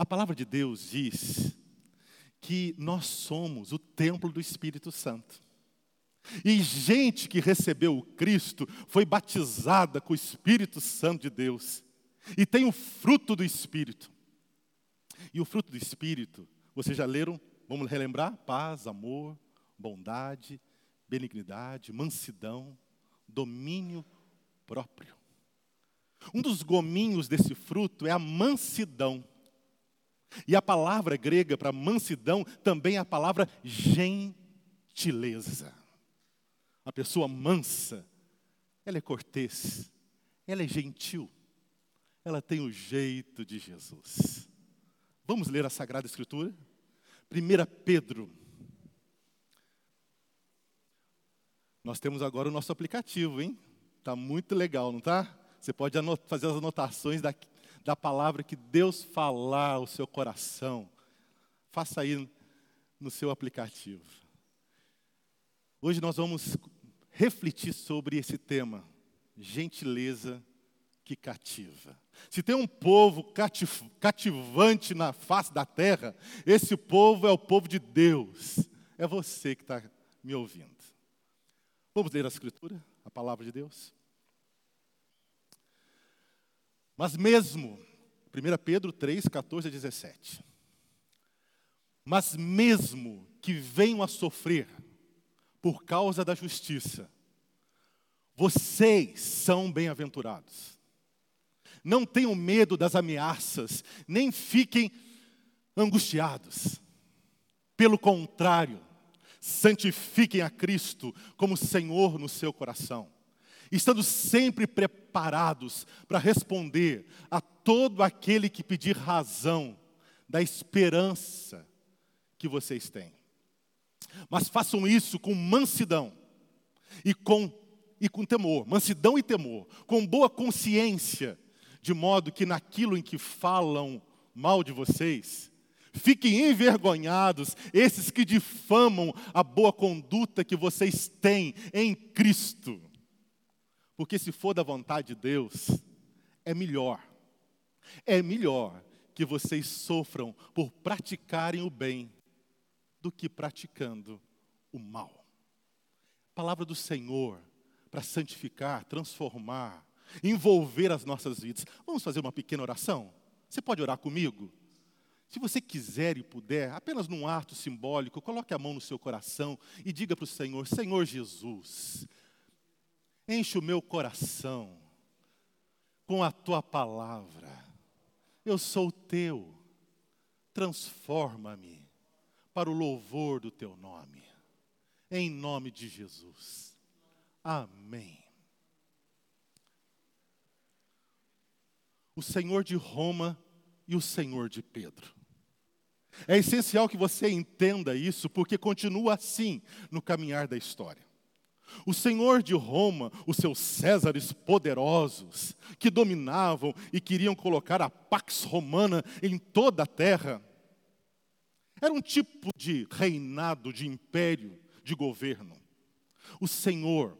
A palavra de Deus diz que nós somos o templo do Espírito Santo. E gente que recebeu o Cristo foi batizada com o Espírito Santo de Deus. E tem o fruto do Espírito. E o fruto do Espírito, vocês já leram? Vamos relembrar? Paz, amor, bondade, benignidade, mansidão, domínio próprio. Um dos gominhos desse fruto é a mansidão. E a palavra grega para mansidão também é a palavra gentileza. A pessoa mansa, ela é cortês, ela é gentil, ela tem o jeito de Jesus. Vamos ler a Sagrada Escritura? 1 Pedro. Nós temos agora o nosso aplicativo, hein? Está muito legal, não está? Você pode fazer as anotações da, da palavra que Deus falar ao seu coração. Faça aí no seu aplicativo. Hoje nós vamos refletir sobre esse tema, gentileza que cativa. Se tem um povo cativ cativante na face da terra, esse povo é o povo de Deus. É você que está me ouvindo. Vamos ler a Escritura, a palavra de Deus? Mas mesmo, 1 Pedro 3, 14 a 17. Mas mesmo que venham a sofrer por causa da justiça, vocês são bem-aventurados. Não tenham medo das ameaças, nem fiquem angustiados. Pelo contrário, santifiquem a Cristo como Senhor no seu coração estando sempre preparados para responder a todo aquele que pedir razão da esperança que vocês têm. Mas façam isso com mansidão e com, e com temor, mansidão e temor, com boa consciência, de modo que naquilo em que falam mal de vocês, fiquem envergonhados esses que difamam a boa conduta que vocês têm em Cristo. Porque se for da vontade de Deus, é melhor. É melhor que vocês sofram por praticarem o bem do que praticando o mal. Palavra do Senhor para santificar, transformar, envolver as nossas vidas. Vamos fazer uma pequena oração? Você pode orar comigo? Se você quiser e puder, apenas num ato simbólico, coloque a mão no seu coração e diga para o Senhor: Senhor Jesus, enche o meu coração com a tua palavra. Eu sou teu, transforma-me para o louvor do teu nome, em nome de Jesus. Amém. O Senhor de Roma e o Senhor de Pedro. É essencial que você entenda isso, porque continua assim no caminhar da história. O senhor de Roma, os seus Césares poderosos, que dominavam e queriam colocar a pax romana em toda a terra, era um tipo de reinado, de império, de governo. O Senhor,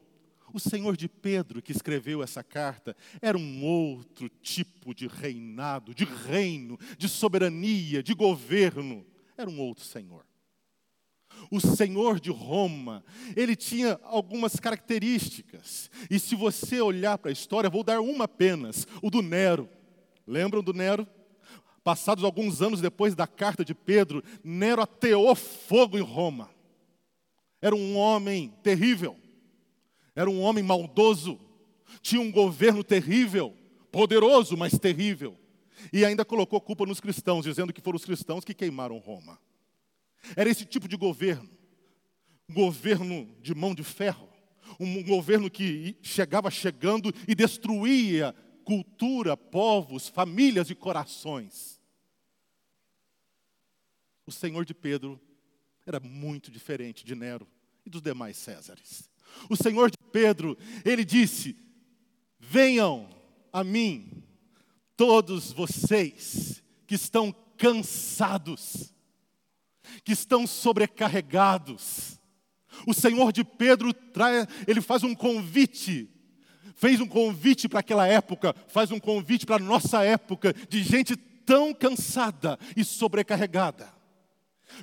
o Senhor de Pedro, que escreveu essa carta, era um outro tipo de reinado, de reino, de soberania, de governo. Era um outro Senhor o senhor de Roma, ele tinha algumas características. E se você olhar para a história, vou dar uma apenas, o do Nero. Lembram do Nero? Passados alguns anos depois da carta de Pedro, Nero ateou fogo em Roma. Era um homem terrível, era um homem maldoso, tinha um governo terrível, poderoso, mas terrível. E ainda colocou culpa nos cristãos, dizendo que foram os cristãos que queimaram Roma. Era esse tipo de governo. Um governo de mão de ferro. Um governo que chegava chegando e destruía cultura, povos, famílias e corações. O Senhor de Pedro era muito diferente de Nero e dos demais Césares. O Senhor de Pedro, ele disse: Venham a mim, todos vocês que estão cansados que estão sobrecarregados. O Senhor de Pedro traz, ele faz um convite, fez um convite para aquela época, faz um convite para a nossa época, de gente tão cansada e sobrecarregada.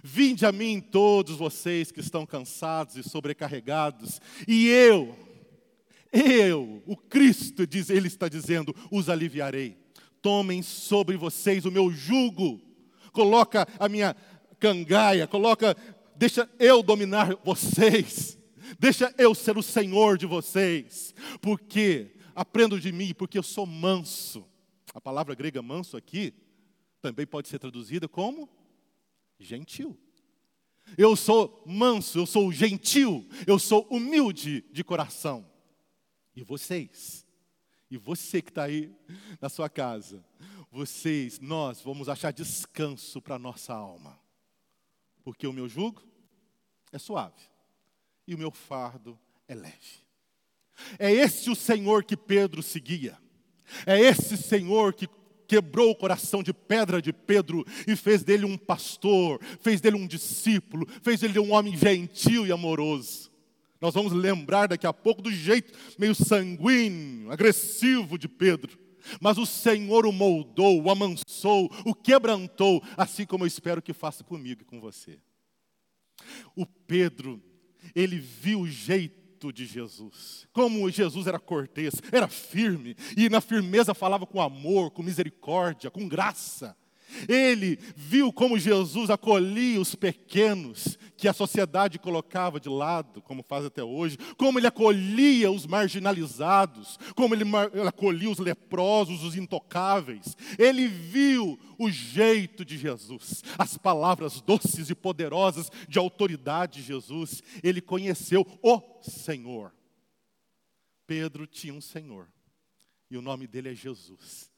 Vinde a mim todos vocês que estão cansados e sobrecarregados, e eu, eu, o Cristo, diz, ele está dizendo, os aliviarei. Tomem sobre vocês o meu jugo. Coloca a minha cangaia, coloca, deixa eu dominar vocês. Deixa eu ser o Senhor de vocês. Porque aprendo de mim, porque eu sou manso. A palavra grega manso aqui também pode ser traduzida como gentil. Eu sou manso, eu sou gentil, eu sou humilde de coração. E vocês, e você que está aí na sua casa, vocês, nós vamos achar descanso para a nossa alma. Porque o meu jugo é suave e o meu fardo é leve. É esse o Senhor que Pedro seguia. É esse Senhor que quebrou o coração de pedra de Pedro e fez dele um pastor, fez dele um discípulo, fez dele um homem gentil e amoroso. Nós vamos lembrar daqui a pouco do jeito meio sanguíneo, agressivo de Pedro. Mas o Senhor o moldou, o amansou, o quebrantou, assim como eu espero que faça comigo e com você. O Pedro, ele viu o jeito de Jesus. Como Jesus era cortês, era firme, e na firmeza falava com amor, com misericórdia, com graça. Ele viu como Jesus acolhia os pequenos que a sociedade colocava de lado, como faz até hoje, como ele acolhia os marginalizados, como ele acolhia os leprosos, os intocáveis. Ele viu o jeito de Jesus, as palavras doces e poderosas de autoridade de Jesus. Ele conheceu o Senhor. Pedro tinha um Senhor, e o nome dele é Jesus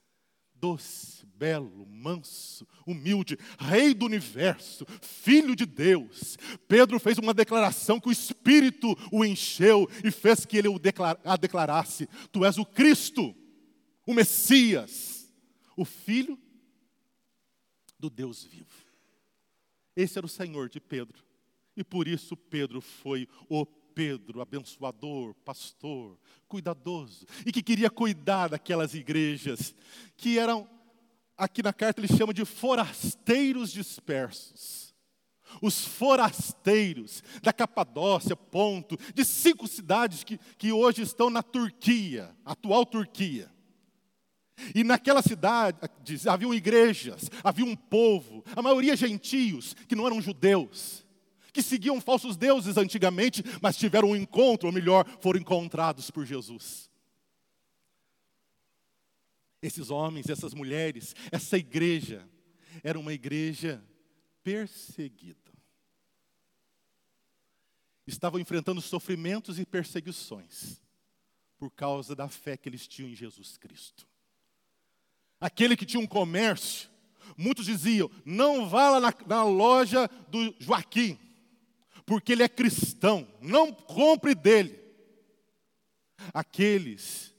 doce, belo, manso, humilde, Rei do universo, Filho de Deus. Pedro fez uma declaração que o Espírito o encheu e fez que ele a declarasse: Tu és o Cristo, o Messias, o Filho do Deus vivo. Esse era o Senhor de Pedro. E por isso Pedro foi o Pedro, abençoador, pastor, cuidadoso, e que queria cuidar daquelas igrejas que eram, aqui na carta ele chama de forasteiros dispersos. Os forasteiros da Capadócia, Ponto, de cinco cidades que, que hoje estão na Turquia, atual Turquia. E naquela cidade haviam igrejas, havia um povo, a maioria gentios, que não eram judeus que seguiam falsos deuses antigamente, mas tiveram um encontro, ou melhor, foram encontrados por Jesus. Esses homens, essas mulheres, essa igreja, era uma igreja perseguida. Estavam enfrentando sofrimentos e perseguições por causa da fé que eles tinham em Jesus Cristo. Aquele que tinha um comércio, muitos diziam: não vá lá na, na loja do Joaquim, porque ele é cristão, não compre dele. Aqueles,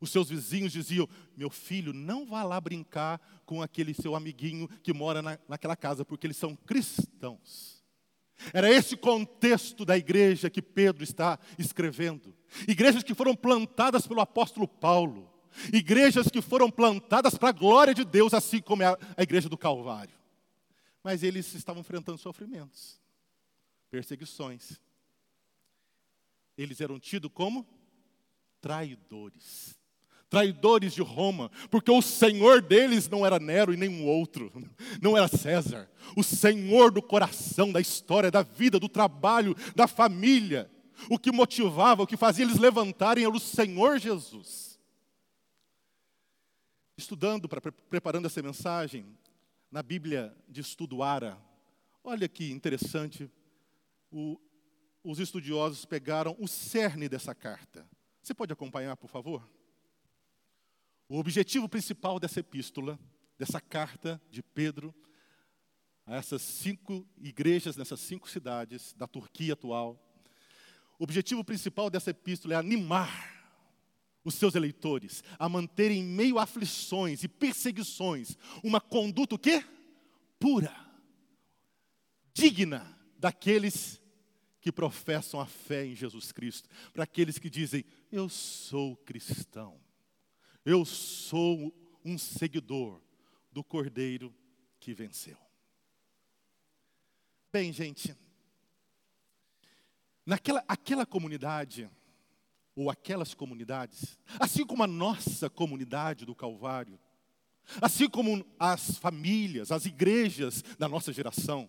os seus vizinhos diziam: Meu filho, não vá lá brincar com aquele seu amiguinho que mora na, naquela casa, porque eles são cristãos. Era esse contexto da igreja que Pedro está escrevendo. Igrejas que foram plantadas pelo apóstolo Paulo. Igrejas que foram plantadas para a glória de Deus, assim como é a, a igreja do Calvário. Mas eles estavam enfrentando sofrimentos perseguições. Eles eram tidos como traidores. Traidores de Roma, porque o senhor deles não era Nero e nenhum outro, não era César. O senhor do coração, da história, da vida, do trabalho, da família. O que motivava, o que fazia eles levantarem era o Senhor Jesus. Estudando, pra, preparando essa mensagem, na Bíblia de Estudo Ara, olha que interessante, o, os estudiosos pegaram o cerne dessa carta. Você pode acompanhar, por favor? O objetivo principal dessa epístola, dessa carta de Pedro, a essas cinco igrejas nessas cinco cidades da Turquia atual, o objetivo principal dessa epístola é animar os seus eleitores a manterem em meio a aflições e perseguições uma conduta o quê? Pura, digna daqueles que professam a fé em Jesus Cristo, para aqueles que dizem: Eu sou cristão, eu sou um seguidor do Cordeiro que venceu. Bem, gente, naquela aquela comunidade, ou aquelas comunidades, assim como a nossa comunidade do Calvário, assim como as famílias, as igrejas da nossa geração,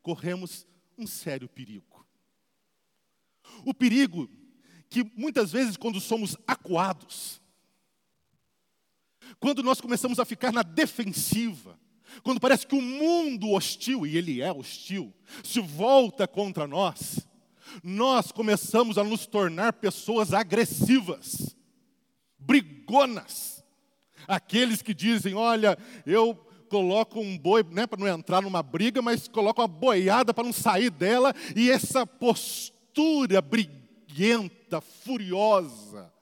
corremos um sério perigo. O perigo que muitas vezes, quando somos acuados, quando nós começamos a ficar na defensiva, quando parece que o mundo hostil, e ele é hostil, se volta contra nós, nós começamos a nos tornar pessoas agressivas, brigonas. Aqueles que dizem: Olha, eu coloco um boi, né, para não entrar numa briga, mas coloco uma boiada para não sair dela, e essa postura briguenta, furiosa,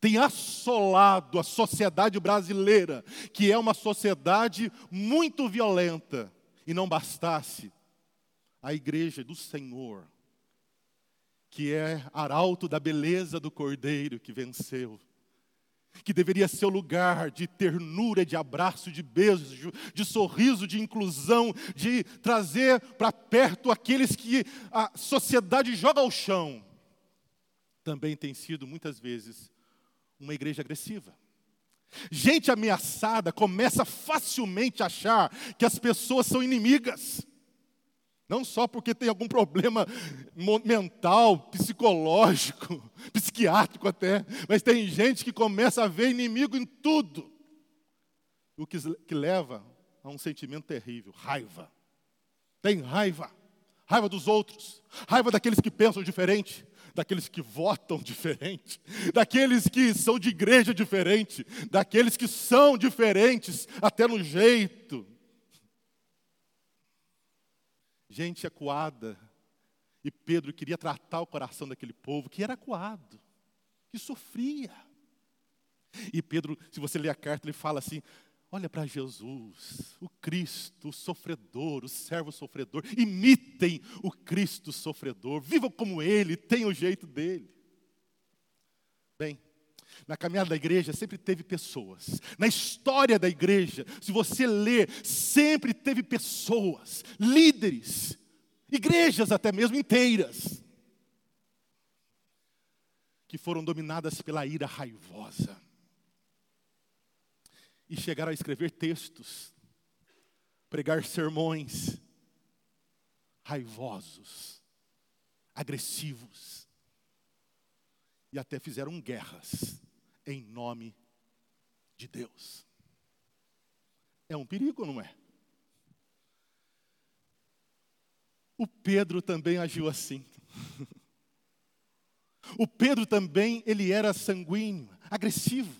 tem assolado a sociedade brasileira, que é uma sociedade muito violenta. E não bastasse, a igreja do Senhor, que é arauto da beleza do Cordeiro que venceu, que deveria ser o lugar de ternura, de abraço, de beijo, de sorriso, de inclusão, de trazer para perto aqueles que a sociedade joga ao chão, também tem sido muitas vezes uma igreja agressiva. Gente ameaçada começa facilmente a achar que as pessoas são inimigas. Não só porque tem algum problema mental, psicológico, psiquiátrico até, mas tem gente que começa a ver inimigo em tudo. O que, que leva a um sentimento terrível, raiva. Tem raiva, raiva dos outros, raiva daqueles que pensam diferente, daqueles que votam diferente, daqueles que são de igreja diferente, daqueles que são diferentes até no jeito. Gente acuada. E Pedro queria tratar o coração daquele povo que era acuado, que sofria. E Pedro, se você ler a carta, ele fala assim: Olha para Jesus, o Cristo o sofredor, o servo sofredor. Imitem o Cristo sofredor. Vivam como Ele, tenham o jeito dele. Na caminhada da igreja sempre teve pessoas. Na história da igreja, se você ler, sempre teve pessoas, líderes, igrejas até mesmo inteiras, que foram dominadas pela ira raivosa e chegaram a escrever textos, pregar sermões raivosos, agressivos, e até fizeram guerras em nome de Deus. É um perigo, não é? O Pedro também agiu assim. O Pedro também, ele era sanguíneo, agressivo.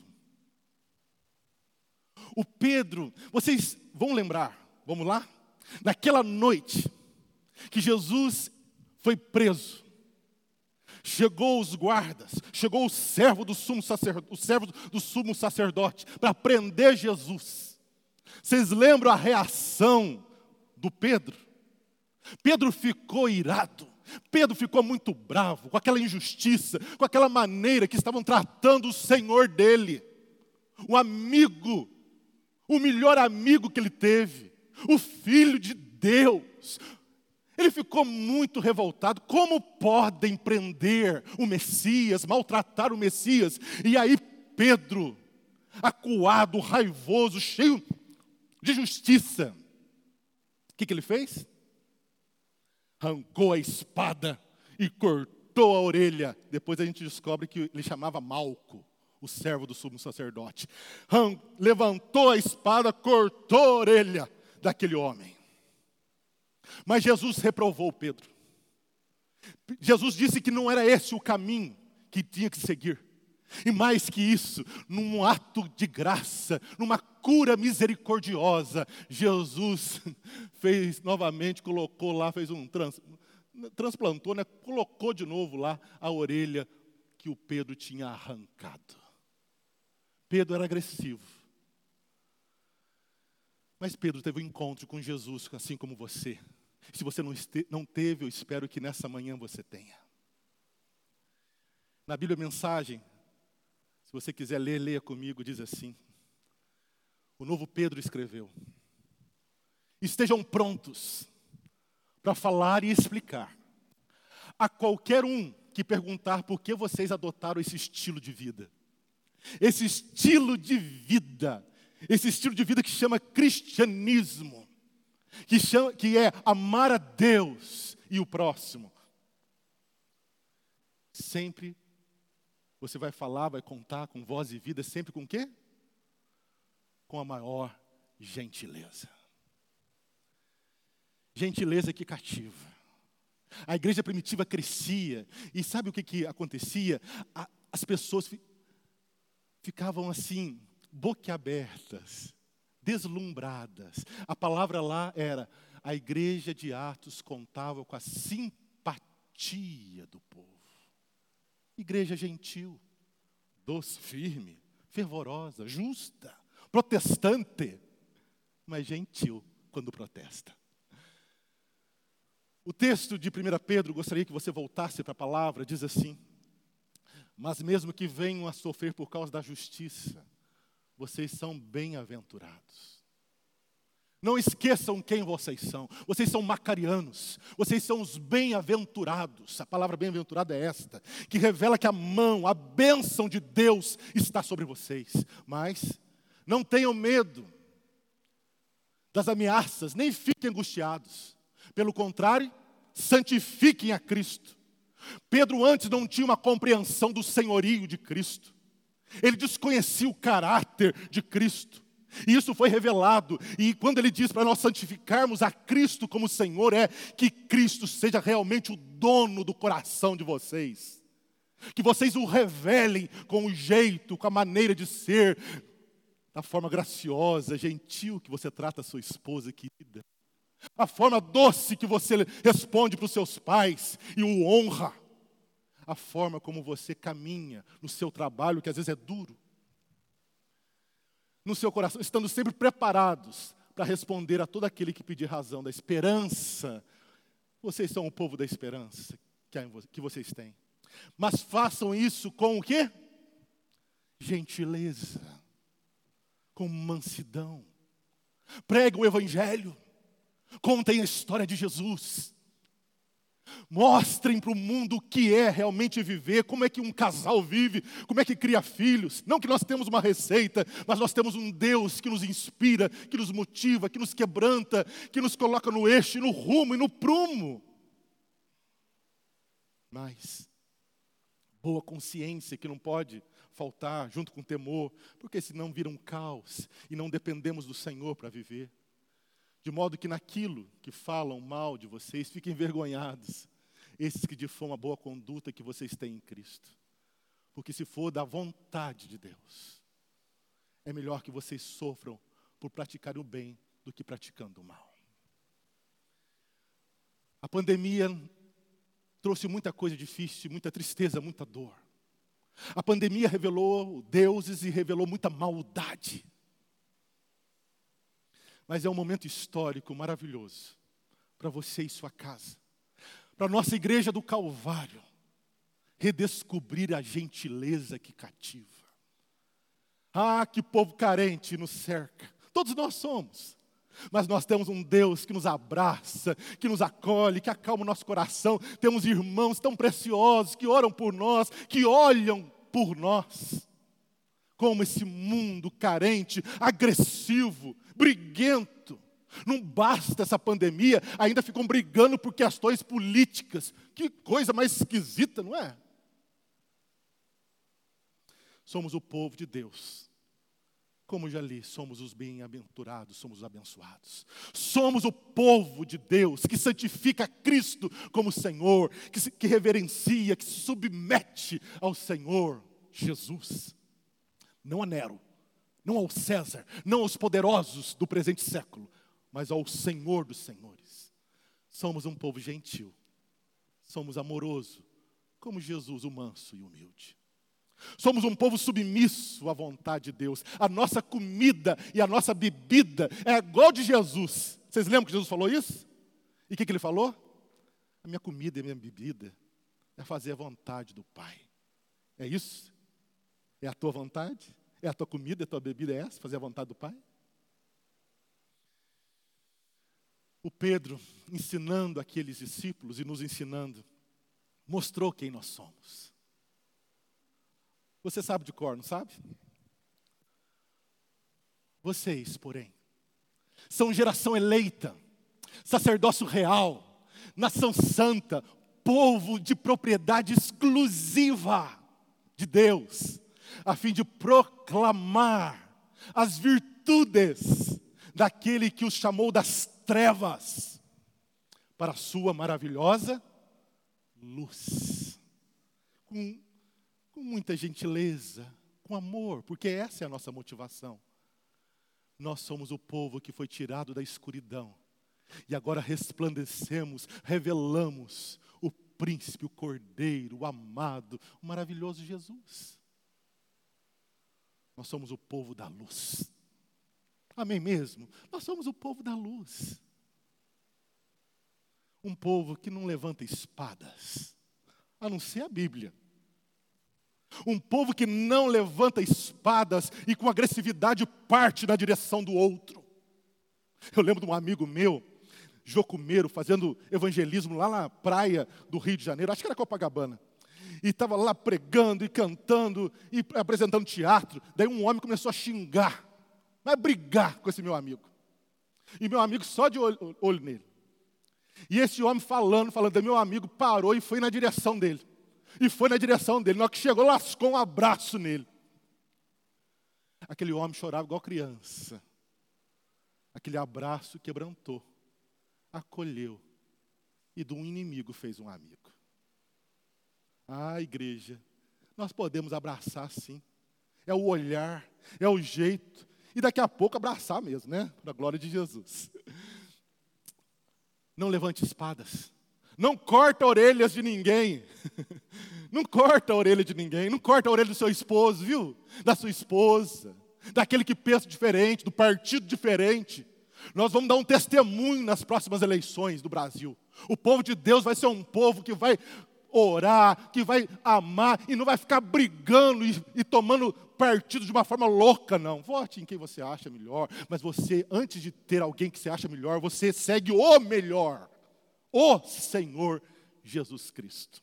O Pedro, vocês vão lembrar, vamos lá? Naquela noite que Jesus foi preso, chegou os guardas, chegou o servo do sumo sacerdote, o servo do sumo sacerdote para prender Jesus. Vocês lembram a reação do Pedro? Pedro ficou irado. Pedro ficou muito bravo com aquela injustiça, com aquela maneira que estavam tratando o Senhor dele, o amigo o melhor amigo que ele teve, o Filho de Deus. Ele ficou muito revoltado. Como podem prender o Messias, maltratar o Messias? E aí Pedro, acuado, raivoso, cheio de justiça, o que, que ele fez? Arrancou a espada e cortou a orelha. Depois a gente descobre que ele chamava Malco o servo do sumo sacerdote. levantou a espada, cortou a orelha daquele homem. Mas Jesus reprovou Pedro. Jesus disse que não era esse o caminho que tinha que seguir. E mais que isso, num ato de graça, numa cura misericordiosa, Jesus fez novamente, colocou lá, fez um trans, transplantou, né? colocou de novo lá a orelha que o Pedro tinha arrancado. Pedro era agressivo. Mas Pedro teve um encontro com Jesus, assim como você. Se você não, não teve, eu espero que nessa manhã você tenha. Na Bíblia Mensagem, se você quiser ler, leia comigo, diz assim: o novo Pedro escreveu: Estejam prontos para falar e explicar a qualquer um que perguntar por que vocês adotaram esse estilo de vida. Esse estilo de vida, esse estilo de vida que chama cristianismo, que, chama, que é amar a Deus e o próximo. Sempre você vai falar, vai contar com voz e vida, sempre com quê? Com a maior gentileza. Gentileza que cativa. A igreja primitiva crescia, e sabe o que, que acontecia? A, as pessoas ficavam assim, boquiabertas, deslumbradas. A palavra lá era: a igreja de Atos contava com a simpatia do povo. Igreja gentil, doce, firme, fervorosa, justa, protestante, mas gentil quando protesta. O texto de 1 Pedro, gostaria que você voltasse para a palavra, diz assim: Mas mesmo que venham a sofrer por causa da justiça, vocês são bem-aventurados. Não esqueçam quem vocês são. Vocês são macarianos. Vocês são os bem-aventurados. A palavra bem-aventurado é esta, que revela que a mão, a bênção de Deus está sobre vocês. Mas não tenham medo das ameaças, nem fiquem angustiados. Pelo contrário, santifiquem a Cristo. Pedro antes não tinha uma compreensão do senhorio de Cristo. Ele desconhecia o caráter de Cristo. E isso foi revelado. E quando ele diz para nós santificarmos a Cristo como Senhor, é que Cristo seja realmente o dono do coração de vocês. Que vocês o revelem com o jeito, com a maneira de ser, da forma graciosa, gentil que você trata a sua esposa querida a forma doce que você responde para os seus pais e o honra, a forma como você caminha no seu trabalho, que às vezes é duro, no seu coração, estando sempre preparados para responder a todo aquele que pedir razão da esperança. Vocês são o povo da esperança que vocês têm. Mas façam isso com o quê? Gentileza, com mansidão. Pregue o evangelho Contem a história de Jesus. Mostrem para o mundo o que é realmente viver, como é que um casal vive, como é que cria filhos. Não que nós temos uma receita, mas nós temos um Deus que nos inspira, que nos motiva, que nos quebranta, que nos coloca no eixo, no rumo e no prumo. Mas, boa consciência que não pode faltar junto com temor, porque senão vira um caos e não dependemos do Senhor para viver de modo que naquilo que falam mal de vocês, fiquem envergonhados, esses que difamam a boa conduta que vocês têm em Cristo. Porque se for da vontade de Deus, é melhor que vocês sofram por praticarem o bem do que praticando o mal. A pandemia trouxe muita coisa difícil, muita tristeza, muita dor. A pandemia revelou deuses e revelou muita maldade. Mas é um momento histórico maravilhoso para você e sua casa, para a nossa igreja do Calvário, redescobrir a gentileza que cativa. Ah, que povo carente nos cerca, todos nós somos. Mas nós temos um Deus que nos abraça, que nos acolhe, que acalma o nosso coração. Temos irmãos tão preciosos que oram por nós, que olham por nós como esse mundo carente, agressivo, briguento. Não basta essa pandemia, ainda ficam brigando por questões políticas. Que coisa mais esquisita, não é? Somos o povo de Deus. Como já li, somos os bem-aventurados, somos os abençoados. Somos o povo de Deus que santifica Cristo como Senhor, que, se, que reverencia, que se submete ao Senhor Jesus não a Nero, não ao César, não aos poderosos do presente século, mas ao Senhor dos Senhores. Somos um povo gentil, somos amoroso, como Jesus, o manso e humilde. Somos um povo submisso à vontade de Deus. A nossa comida e a nossa bebida é igual de Jesus. Vocês lembram que Jesus falou isso? E o que, que ele falou? A minha comida e a minha bebida é fazer a vontade do Pai. É isso? É a tua vontade? É a tua comida, é a tua bebida, é essa? Fazer a vontade do Pai? O Pedro, ensinando aqueles discípulos e nos ensinando, mostrou quem nós somos. Você sabe de cor, não sabe? Vocês, porém, são geração eleita, sacerdócio real, nação santa, povo de propriedade exclusiva de Deus, a fim de proclamar as virtudes daquele que os chamou das trevas para a sua maravilhosa luz. Com, com muita gentileza, com amor, porque essa é a nossa motivação. Nós somos o povo que foi tirado da escuridão e agora resplandecemos, revelamos o príncipe, o cordeiro, o amado, o maravilhoso Jesus. Nós somos o povo da luz. Amém mesmo? Nós somos o povo da luz. Um povo que não levanta espadas, a não ser a Bíblia. Um povo que não levanta espadas e com agressividade parte na direção do outro. Eu lembro de um amigo meu, Jocumeiro, fazendo evangelismo lá na praia do Rio de Janeiro, acho que era Copacabana. E estava lá pregando e cantando e apresentando teatro. Daí um homem começou a xingar, vai brigar com esse meu amigo. E meu amigo só de olho, olho nele. E esse homem falando, falando, meu amigo parou e foi na direção dele. E foi na direção dele. Na hora que chegou, lascou um abraço nele. Aquele homem chorava igual criança. Aquele abraço quebrantou, acolheu e de um inimigo fez um amigo. Ah, igreja, nós podemos abraçar sim. É o olhar, é o jeito. E daqui a pouco abraçar mesmo, né? Para a glória de Jesus. Não levante espadas. Não corta orelhas de ninguém. Não corta a orelha de ninguém. Não corta a orelha do seu esposo, viu? Da sua esposa. Daquele que pensa diferente, do partido diferente. Nós vamos dar um testemunho nas próximas eleições do Brasil. O povo de Deus vai ser um povo que vai orar, que vai amar e não vai ficar brigando e, e, tomando partido de uma forma louca, não. Vote em quem você acha melhor, mas você, antes de ter alguém que você acha melhor, você segue o melhor, o Senhor Jesus Cristo.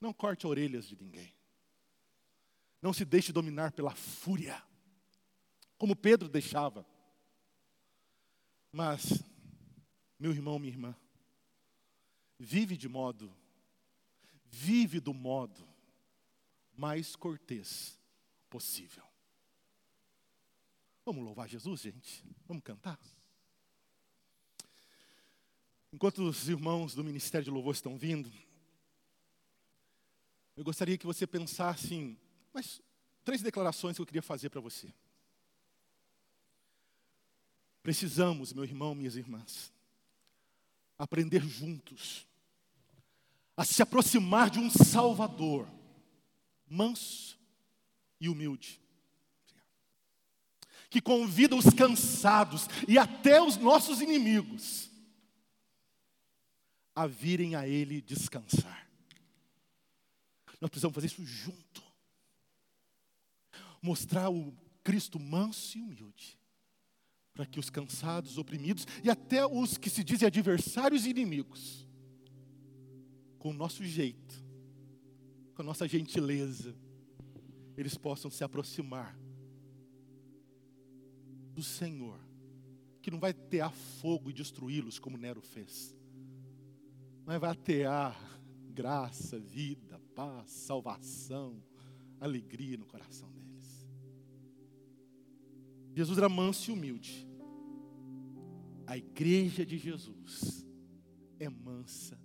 Não corte orelhas de ninguém. Não se deixe dominar pela fúria, como Pedro deixava. Mas, meu irmão, minha irmã, vive de modo, vive do modo mais cortês possível. Vamos louvar Jesus, gente? Vamos cantar? Enquanto os irmãos do Ministério de Louvor estão vindo, eu gostaria que você pensasse em mas, três declarações que eu queria fazer para você. Precisamos, meu irmão, minhas irmãs, aprender juntos a se aproximar de um Salvador manso e humilde, que convida os cansados e até os nossos inimigos a virem a Ele descansar. Nós precisamos fazer isso junto. Mostrar o Cristo manso e humilde para que os cansados, oprimidos e até os que se dizem adversários e inimigos, com o nosso jeito, com a nossa gentileza, eles possam se aproximar do Senhor, que não vai tear fogo e destruí-los como Nero fez, mas vai atear graça, vida, paz, salvação, alegria no coração deles. Jesus era manso e humilde a igreja de Jesus é mansa